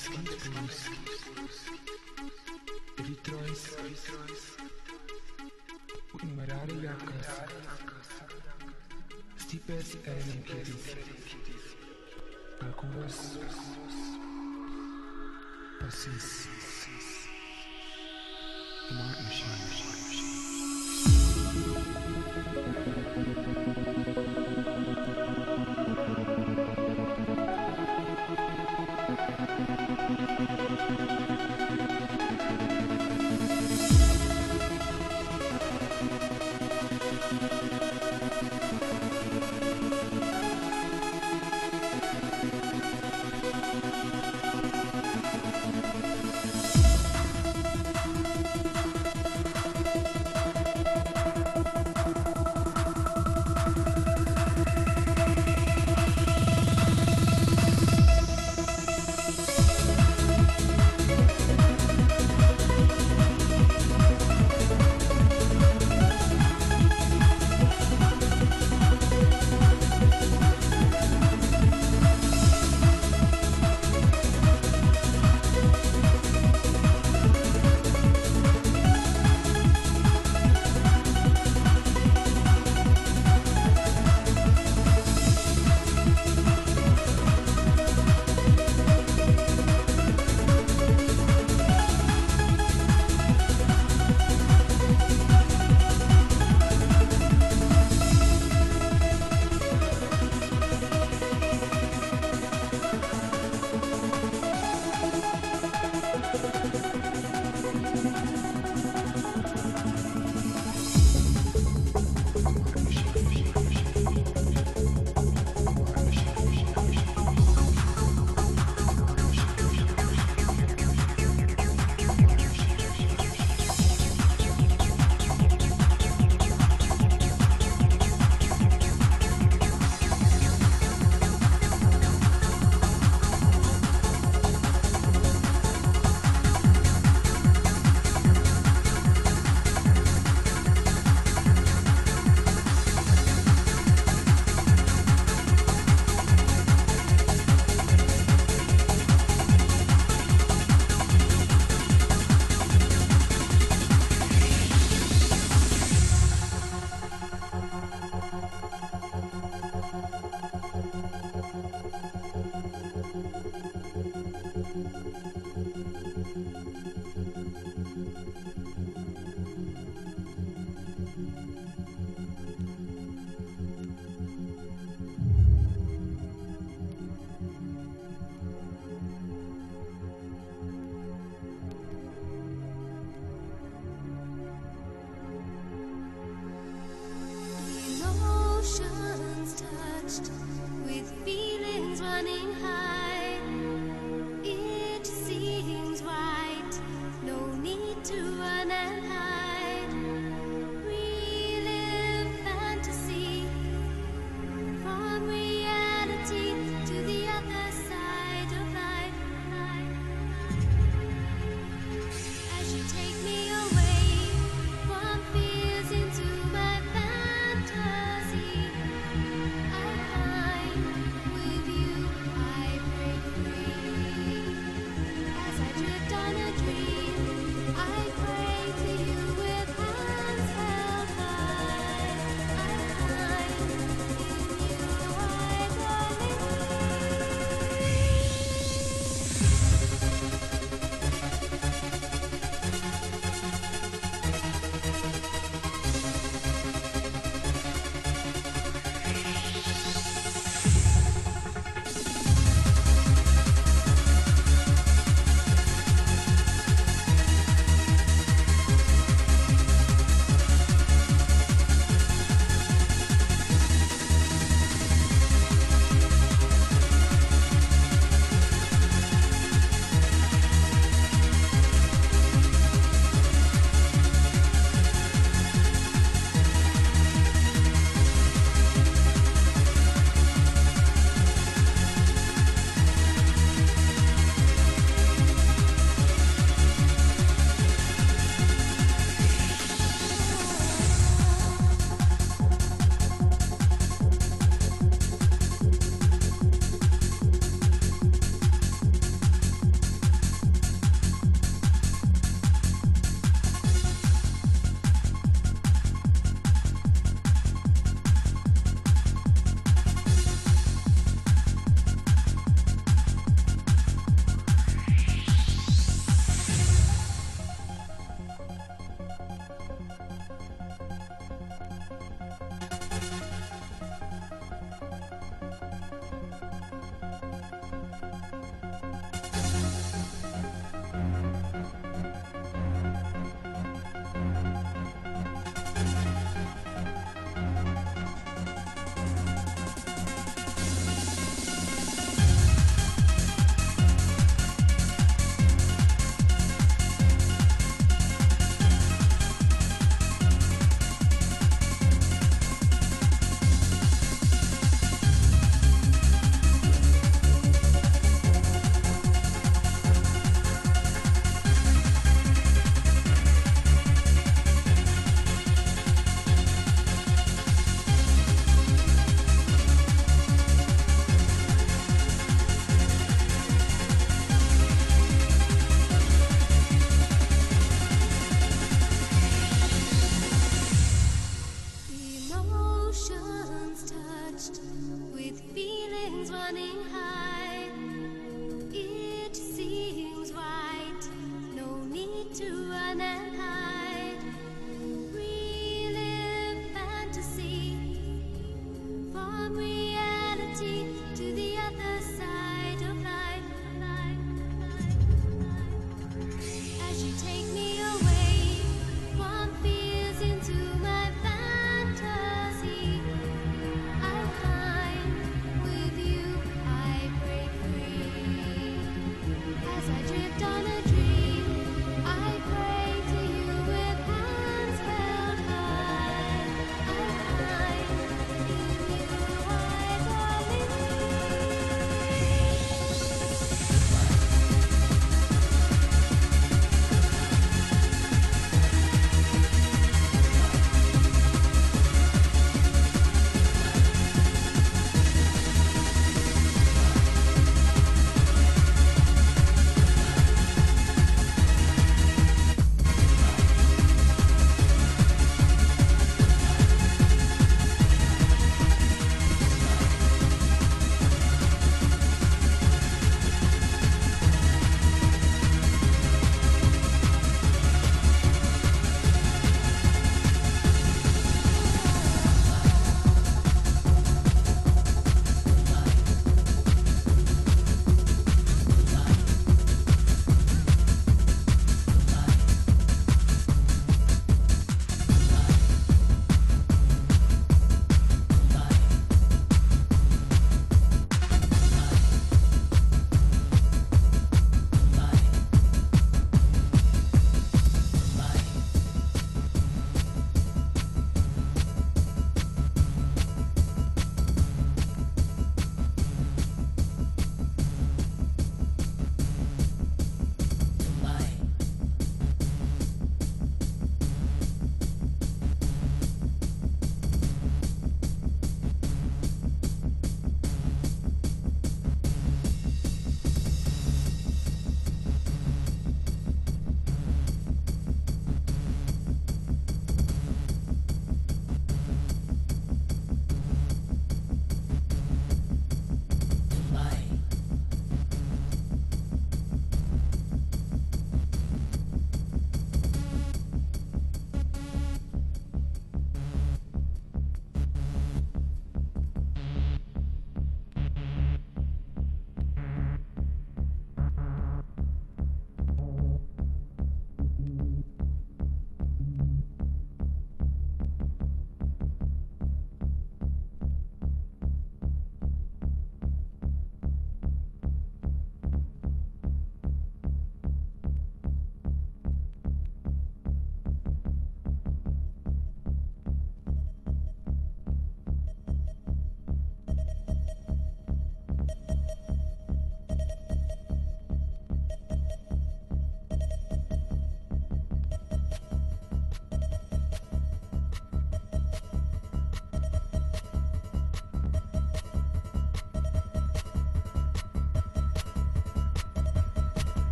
kleines Kind bei uns. Erythräus. Und Marariakas. Stipes Erenkidis. Alcuras. Passis.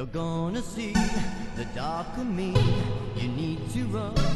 You're gonna see the dark of me. You need to run.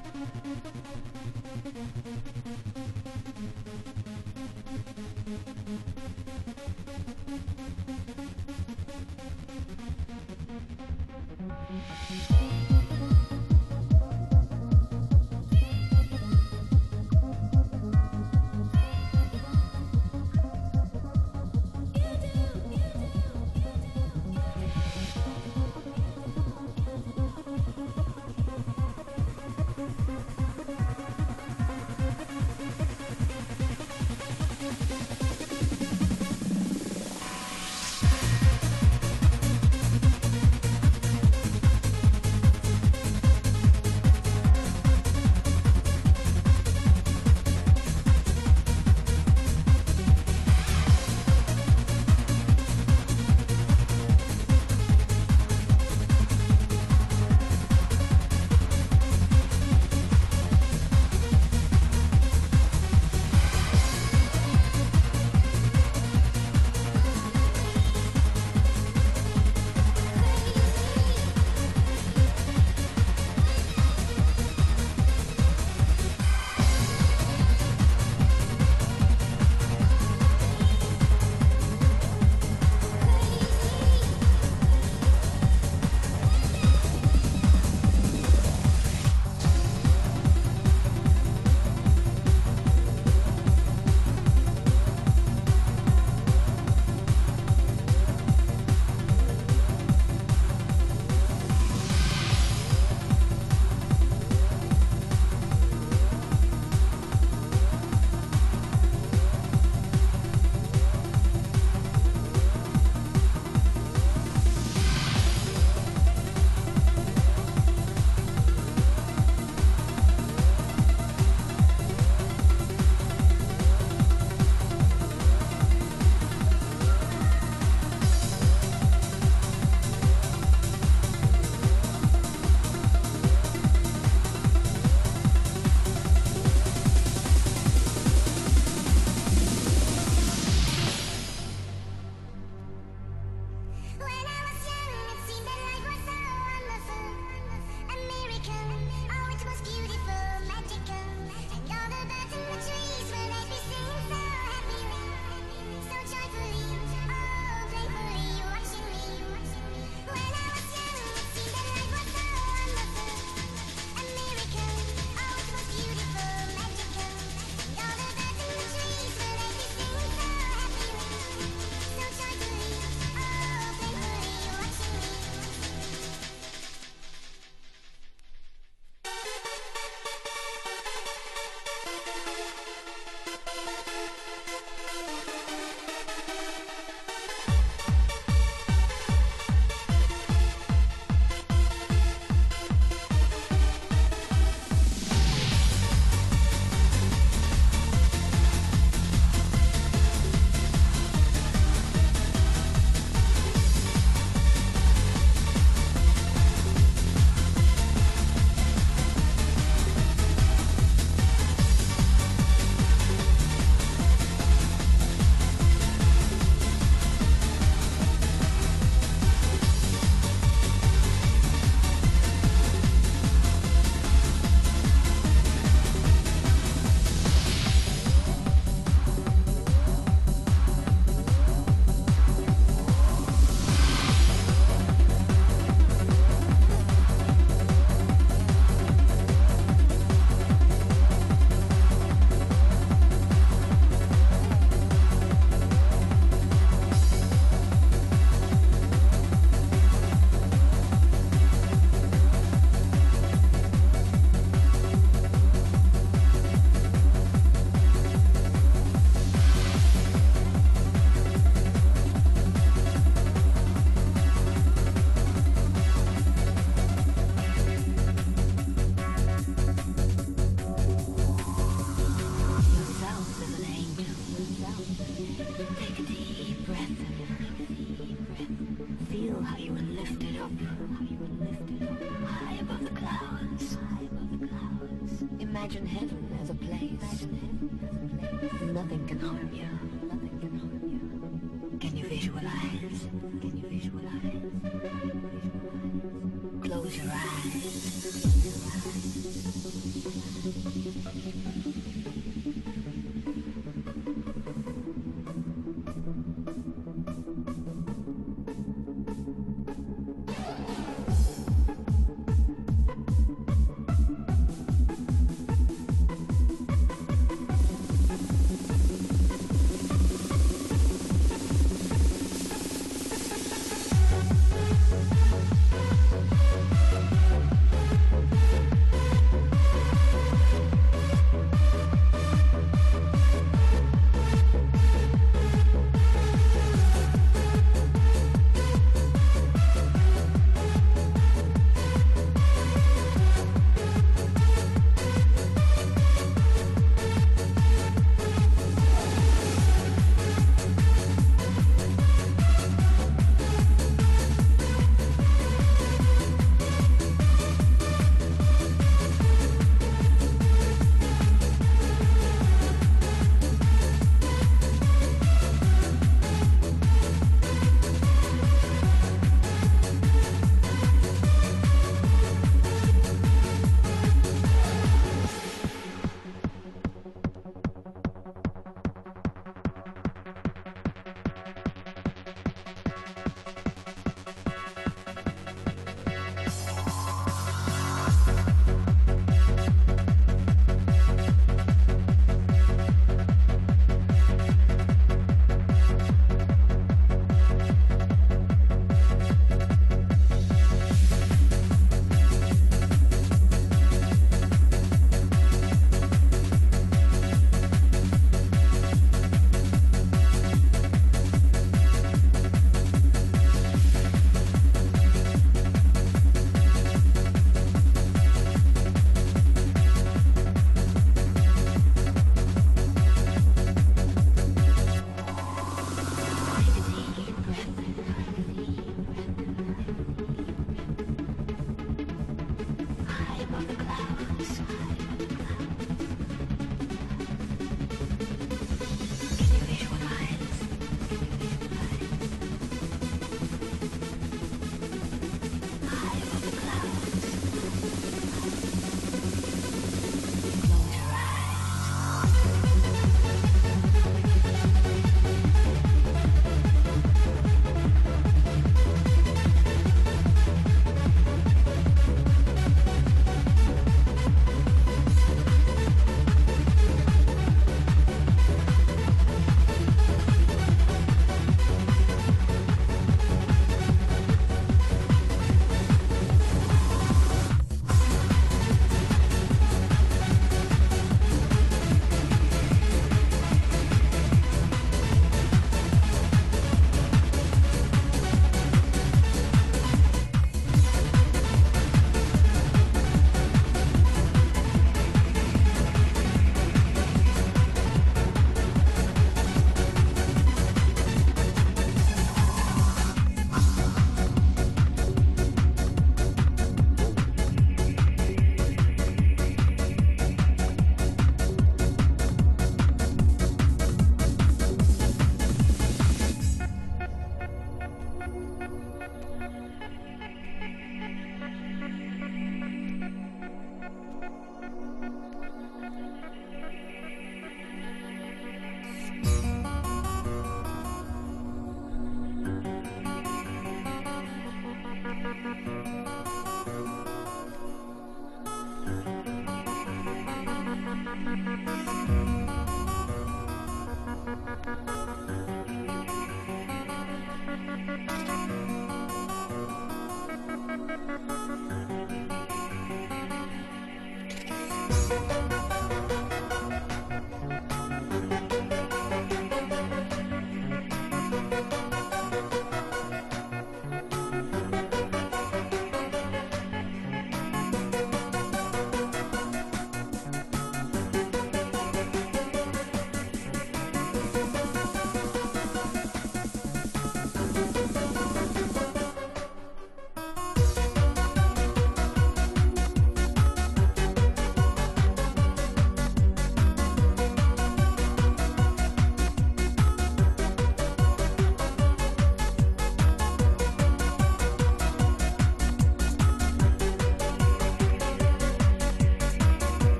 Thank you.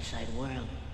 Outside world.